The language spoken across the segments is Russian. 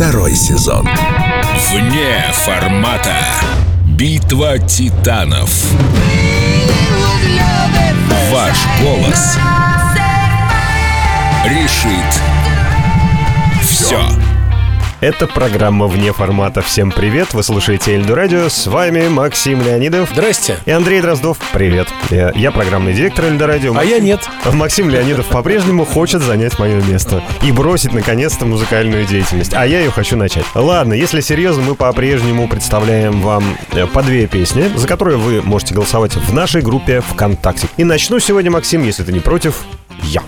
Второй сезон. Вне формата. Битва титанов. Ваш голос решит все. Это программа «Вне формата». Всем привет, вы слушаете Эльду Радио. С вами Максим Леонидов. Здрасте. И Андрей Дроздов. Привет. Я, я программный директор Эльда Радио. А я нет. Максим Леонидов по-прежнему хочет занять мое место и бросить, наконец-то, музыкальную деятельность. А я ее хочу начать. Ладно, если серьезно, мы по-прежнему представляем вам э, по две песни, за которые вы можете голосовать в нашей группе ВКонтакте. И начну сегодня, Максим, если ты не против, я.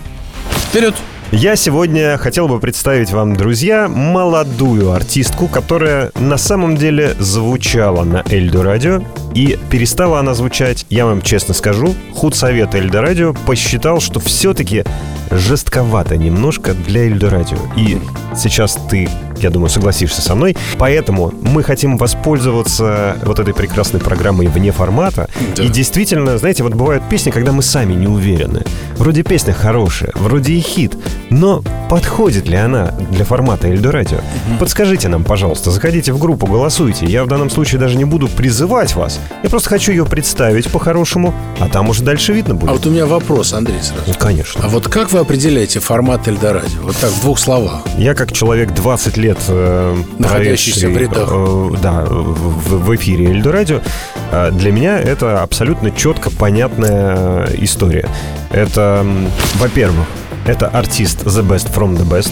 Вперед. Я сегодня хотел бы представить вам, друзья, молодую артистку, которая на самом деле звучала на Эльдо Радио. И перестала она звучать, я вам честно скажу, худсовет Эльдо Радио посчитал, что все-таки жестковато немножко для Эльдо Радио. И сейчас ты, я думаю, согласишься со мной. Поэтому мы хотим воспользоваться вот этой прекрасной программой вне формата. Да. И действительно, знаете, вот бывают песни, когда мы сами не уверены. Вроде песня хорошая, вроде и хит, но подходит ли она для формата Эльдо Радио? Подскажите нам, пожалуйста, заходите в группу, голосуйте. Я в данном случае даже не буду призывать вас. Я просто хочу ее представить по-хорошему, а там уже дальше видно будет. А вот у меня вопрос, Андрей, сразу. Ну, конечно. А вот как вы определяете формат Эльдорадио? Вот так, в двух словах. Я как человек 20 лет э, Находящийся в рядах. э, да, в, эфире Эльдо Радио, э, для меня это абсолютно четко понятная история. Это, во-первых, это артист The Best from the Best.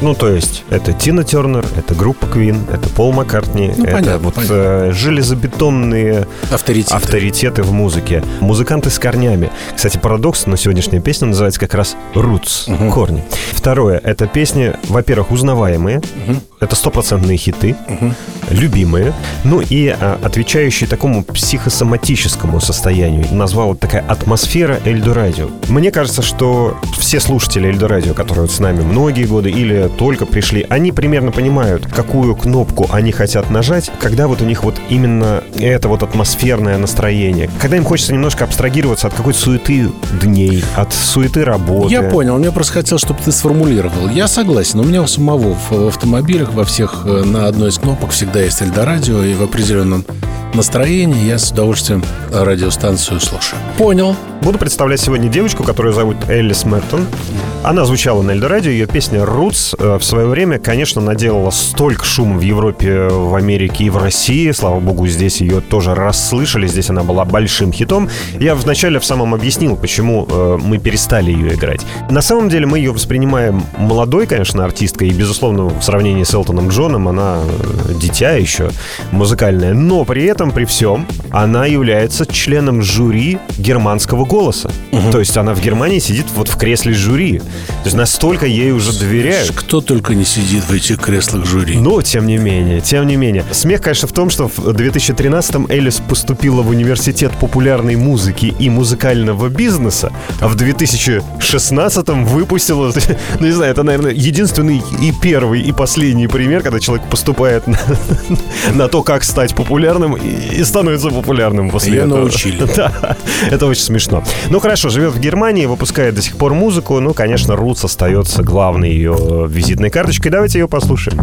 Ну, то есть, это Тина Тернер, это группа Queen, это Пол Маккартни, Ну, это понятно, вот понятно. э, железобетонные Авторитет. авторитеты в музыке. Музыканты с корнями. Кстати, парадокс, но сегодняшняя песня называется как раз «Roots» — «Корни». Второе — это песни, во-первых, узнаваемые. Это стопроцентные хиты, любимые. Ну и а, отвечающие такому психосоматическому состоянию. Назвал это такая атмосфера Эльдо Радио. Мне кажется, что все слушатели Эльдо Радио, которые вот с нами многие годы или только пришли, они примерно понимают, какую кнопку они хотят нажать, когда вот у них вот именно это вот атмосферное настроение. Когда им хочется немножко абстрагироваться от какой-то суеты дней, от суеты работы. Я понял, мне просто хотел, чтобы ты сформулировал. Я согласен, у меня у самого в, в автомобилях во всех э, на одной из кнопок всегда есть Эльдорадио, и в определенном настроении я с удовольствием радиостанцию слушаю. Понял. Буду представлять сегодня девочку, которую зовут Эллис Мертон. Она звучала на Эльдорадио. Ее песня «Roots» э, в свое время, конечно, наделала столько шума в Европе, в Америке и в России. Слава богу, здесь ее тоже расслышали. Здесь она была большим хитом. Я вначале в самом объяснил, почему э, мы перестали ее играть. На самом деле мы ее воспринимаем молодой, конечно, артисткой. И, безусловно, в сравнении с Элтоном Джоном она э, дитя еще музыкальное. Но при этом, при всем, она является членом жюри германского голоса. То есть она в Германии сидит вот в кресле жюри. То есть настолько ей уже доверяют. Кто только не сидит в этих креслах жюри. Но, тем не менее, тем не менее. Смех, конечно, в том, что в 2013-м Элис поступила в университет популярной музыки и музыкального бизнеса, а в 2016-м выпустила, ну, не знаю, это, наверное, единственный и первый, и последний пример, когда человек поступает на, на то, как стать популярным, и, и становится популярным после Её этого. научили. Да, это очень смешно. Ну, хорошо, живет в Германии, выпускает до сих пор музыку, ну, конечно, Рутс остается главной ее визитной карточкой. Давайте ее послушаем.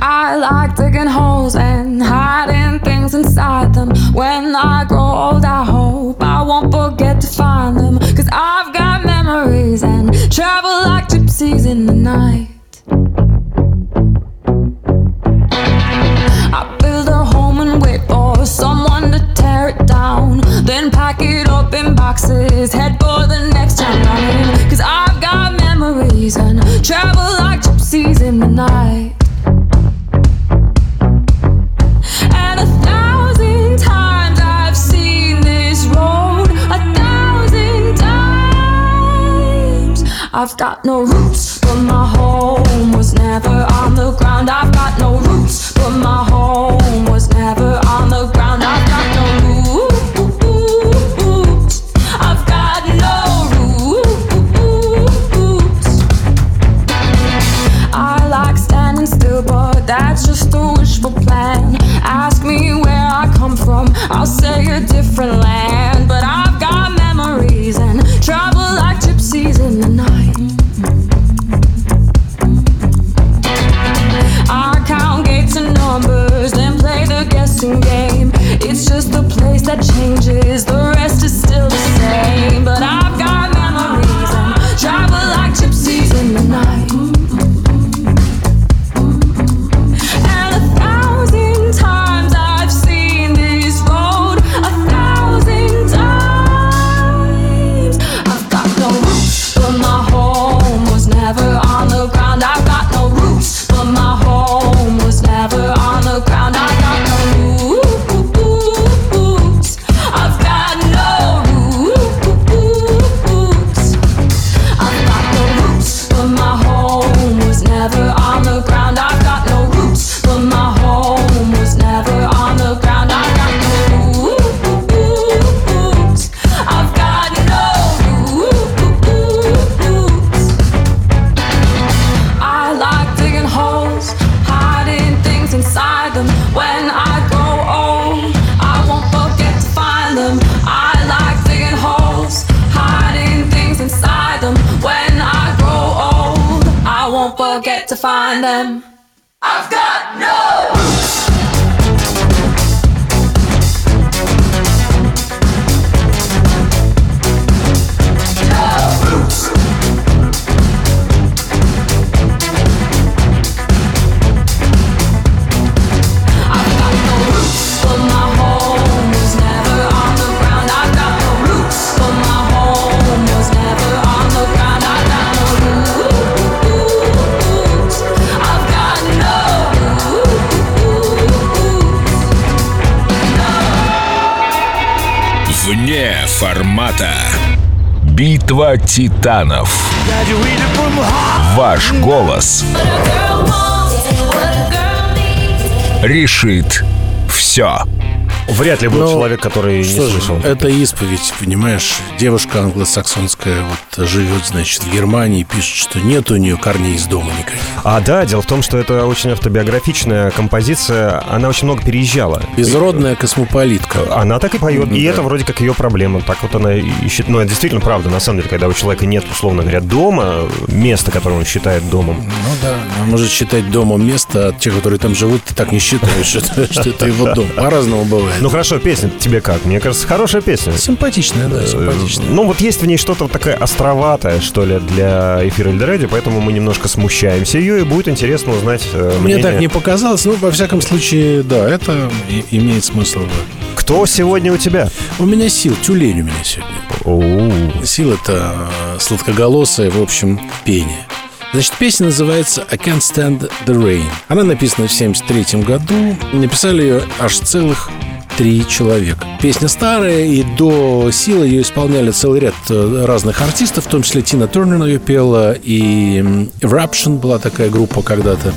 I like digging holes and hiding things inside them. When I grow old, I hope I won't forget to find them. Cause I've got memories and travel like gypsies in the night. I build a home and wait for someone to tear it. Then pack it up in boxes, head for the next town running. Cause I've got memories and travel like gypsies in the night. And a thousand times I've seen this road, a thousand times. I've got no roots, but my home was never on the ground. I've got no roots, but my that's just a wishful plan. Ask me where I come from, I'll say a different land. Forget to find them. I've got no формата. Битва титанов. Ваш голос решит все. Вряд ли был Ну, человек, который не Что же, слышал. это исповедь, понимаешь? Девушка англосаксонская вот живет, значит, в Германии, пишет, что нет у нее корней из дома никаких. А да, дело в том, что это очень автобиографичная композиция. Она очень много переезжала. Безродная космополитка. Она так и поет, и Да. это вроде как ее проблема. Так вот она ищет. Ну, это действительно правда, на самом деле, когда у человека нет, условно говоря, дома, места, которое он считает домом. Ну да, он может считать домом место, а те, которые там живут, ты так не считаешь, что это его дом. По-разному бывает. Ну хорошо, песня тебе как? Мне кажется, хорошая песня. Симпатичная, да, симпатичная. Ну, вот есть в ней что-то вот такое островатое, что ли, для эфира Эльдорадио, поэтому мы немножко смущаемся ее, и будет интересно узнать э, Мне мнение. так не показалось, ну, во всяком случае, да, это и- имеет смысл. Кто сегодня у тебя? У меня сил, тюлень у меня сегодня. Оу. Сил это э, сладкоголосое, в общем, пение. Значит, песня называется «I Can't Stand the Rain». Она написана в 73 году. Написали ее аж целых три человека. Песня старая, и до силы ее исполняли целый ряд э, разных артистов, в том числе Тина Тернер ее пела, и Eruption была такая группа когда-то,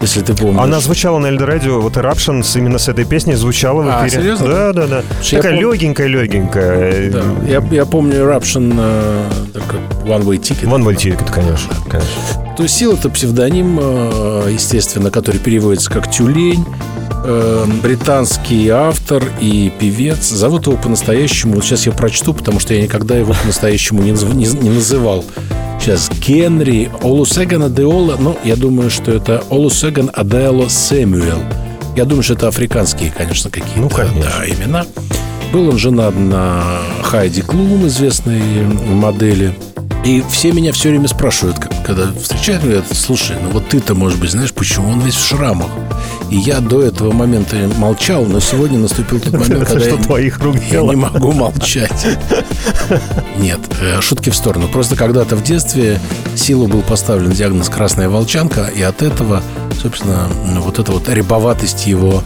если ты помнишь. Она звучала на Эльдорадио, вот Eruption именно с этой песней звучала в А, эфире. серьезно? Да, да, да. Я Такая пом- легенькая-легенькая. Да. Я, я помню Eruption э, One Way Ticket. Ван Вальтирик, конечно, конечно. То Сил это псевдоним, э, естественно, который переводится как тюлень. Э, Британский автор и певец. Зовут его по-настоящему. Вот сейчас я прочту, потому что я никогда его по-настоящему не, не- не называл. Сейчас Генри Олусеган Адеола. Ну, я думаю, что это Олусеган Адеоло Сэмюэл. Я думаю, что это африканские, конечно, какие-то Ну, конечно. да, имена. Был он женат на Хайди Клум, известной модели. И все меня все время спрашивают, когда встречают, говорят, слушай, ну вот ты-то, может быть, знаешь, почему он весь в шрамах? И я до этого момента молчал, но сегодня наступил тот момент, когда что я, твоих рук я не могу молчать. Нет, э, шутки в сторону. Просто когда-то в детстве Силу был поставлен диагноз «красная волчанка», и от этого, собственно, вот эта вот рябоватость его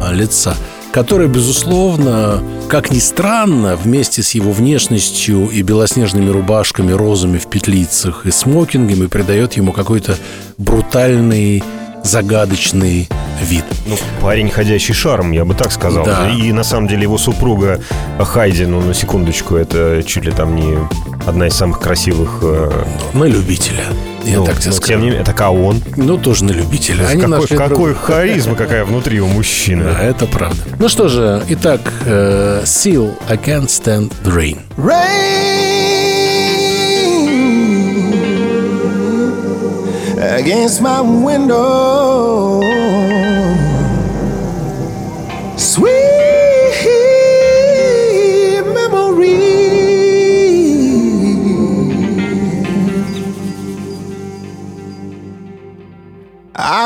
а, лица которая, безусловно, как ни странно, вместе с его внешностью и белоснежными рубашками, розами в петлицах и смокингами придает ему какой-то брутальный, загадочный вид. Ну, парень, ходящий шарм, я бы так сказал. Да. И на самом деле его супруга Хайди, ну, на секундочку, это чуть ли там не одна из самых красивых... э, На любителя, я ну, так тебе но скажу. тем не менее, так а он? Ну, тоже на любителя. Они какой нашли какой друг- харизма какая внутри у мужчины. Да, это правда. Ну что же, итак, э, Seal, I Can't Stand the Rain. rain against my window.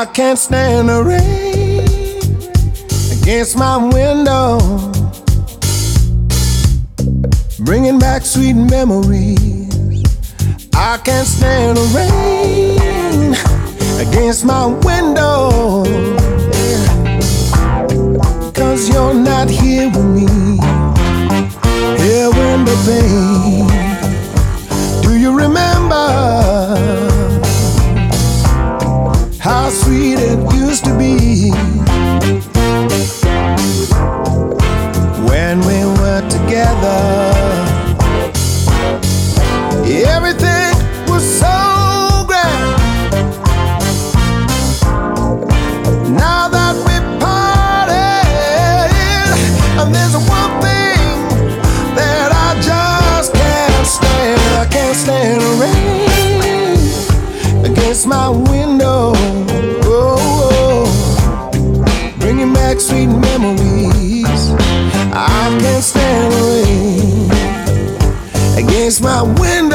I can't stand the rain against my window bringing back sweet memories. I can't stand the rain against my window. Cause you're not here with me. Here when the pain. Do you remember how sweet it used to be? my window.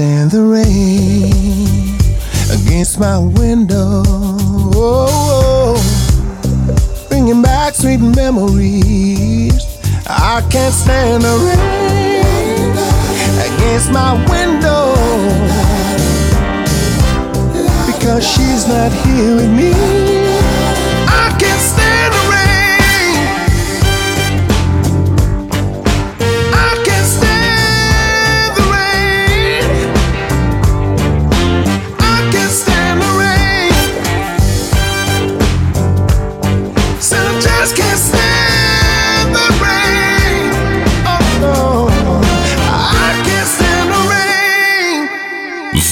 Stand the rain against my window. Bringing back sweet memories. I can't stand the rain against my window because she's not here with me. I can't stand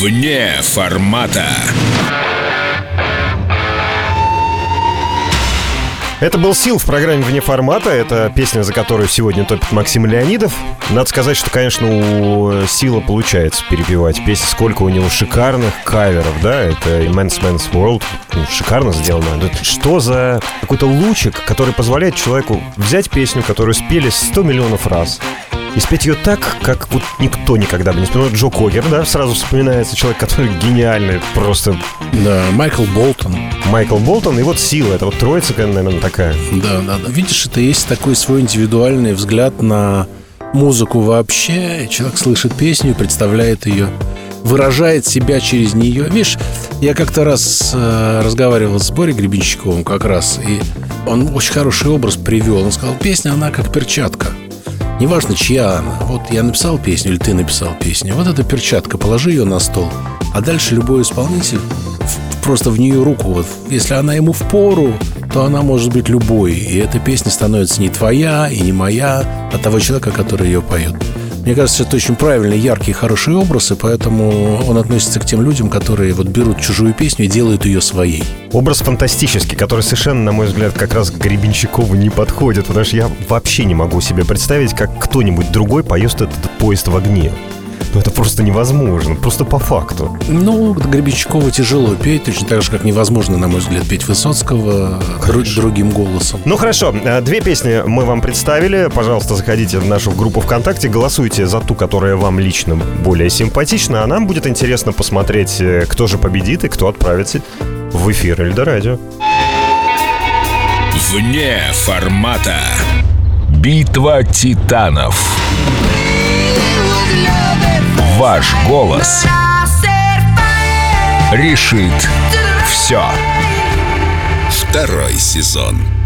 Вне формата. Это был Сил в программе «Вне формата». Это песня, за которую сегодня топит Максим Леонидов. Надо сказать, что, конечно, у Сила получается перепевать песни. Сколько у него шикарных каверов, да? Это Immense Man's World. Ну, шикарно сделано. Что за какой-то лучик, который позволяет человеку взять песню, которую спели 100 миллионов раз, и спеть ее так, как вот никто никогда бы не спел. Ну, Джо Когер, да, сразу вспоминается человек, который гениальный, просто Да, Майкл Болтон. Майкл Болтон. И вот Сила, это вот троица, наверное, такая. Да, да, да. Видишь, это есть такой свой индивидуальный взгляд на музыку вообще. Человек слышит песню, представляет ее, выражает себя через нее. Видишь, я как-то раз э, разговаривал с Борей Гребенщиковым как раз, и он очень хороший образ привел. Он сказал, песня, она как перчатка. Неважно, чья она. Вот я написал песню, или ты написал песню. Вот эта перчатка, положи ее на стол. А дальше любой исполнитель просто в нее руку. Вот, если она ему в пору, то она может быть любой. И эта песня становится не твоя и не моя, а того человека, который ее поет. Мне кажется, это очень правильный, яркий, хороший образ, и поэтому он относится к тем людям, которые вот берут чужую песню и делают ее своей. Образ фантастический, который совершенно, на мой взгляд, как раз Гребенщикову не подходит, потому что я вообще не могу себе представить, как кто-нибудь другой поет этот поезд в огне. Ну, это просто невозможно, просто по факту. Ну, Гребенщикову тяжело петь, точно так же, как невозможно, на мой взгляд, петь Высоцкого друг- другим голосом. Ну хорошо, э, две песни мы вам представили. Пожалуйста, заходите в нашу группу ВКонтакте, голосуйте за ту, которая вам лично более симпатична, а нам будет интересно посмотреть, э, кто же победит и кто отправится в эфир Эльдорадио. Вне формата. Битва титанов. Ваш голос решит все. Второй сезон.